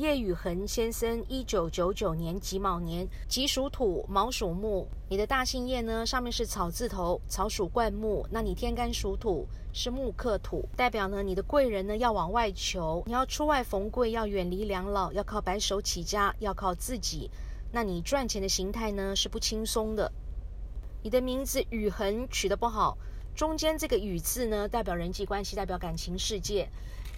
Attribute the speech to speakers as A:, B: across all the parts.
A: 叶宇恒先生，一九九九年己卯年，己属土，卯属木。你的大姓叶呢，上面是草字头，草属灌木。那你天干属土，是木克土，代表呢你的贵人呢要往外求，你要出外逢贵，要远离两老，要靠白手起家，要靠自己。那你赚钱的形态呢是不轻松的。你的名字宇恒取得不好，中间这个宇字呢代表人际关系，代表感情世界。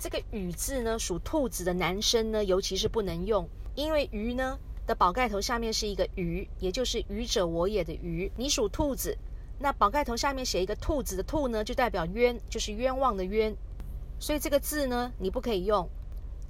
A: 这个“雨”字呢，属兔子的男生呢，尤其是不能用，因为“鱼”呢的宝盖头下面是一个“鱼”，也就是“愚者我也”的“愚”。你属兔子，那宝盖头下面写一个兔子的“兔”呢，就代表冤，就是冤枉的冤。所以这个字呢，你不可以用。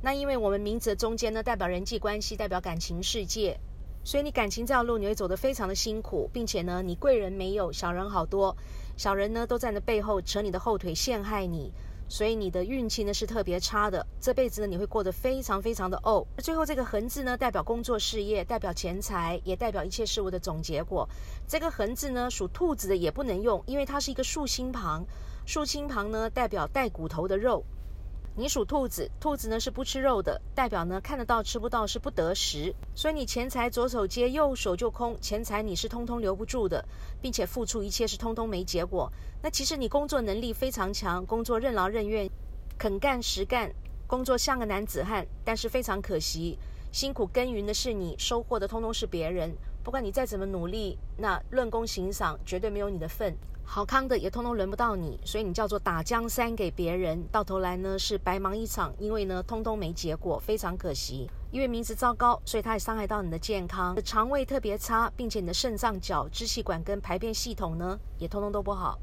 A: 那因为我们名字的中间呢，代表人际关系，代表感情世界，所以你感情这条路你会走得非常的辛苦，并且呢，你贵人没有，小人好多，小人呢都在你背后扯你的后腿，陷害你。所以你的运气呢是特别差的，这辈子呢你会过得非常非常的怄。最后这个横字呢代表工作事业，代表钱财，也代表一切事物的总结果。这个横字呢属兔子的也不能用，因为它是一个竖心旁，竖心旁呢代表带骨头的肉。你属兔子，兔子呢是不吃肉的，代表呢看得到吃不到是不得食，所以你钱财左手接右手就空，钱财你是通通留不住的，并且付出一切是通通没结果。那其实你工作能力非常强，工作任劳任怨，肯干实干，工作像个男子汉，但是非常可惜，辛苦耕耘的是你，收获的通通是别人。不管你再怎么努力，那论功行赏绝对没有你的份。好康的也通通轮不到你，所以你叫做打江山给别人，到头来呢是白忙一场，因为呢通通没结果，非常可惜。因为名字糟糕，所以它也伤害到你的健康，肠胃特别差，并且你的肾脏、脚、支气管跟排便系统呢也通通都不好。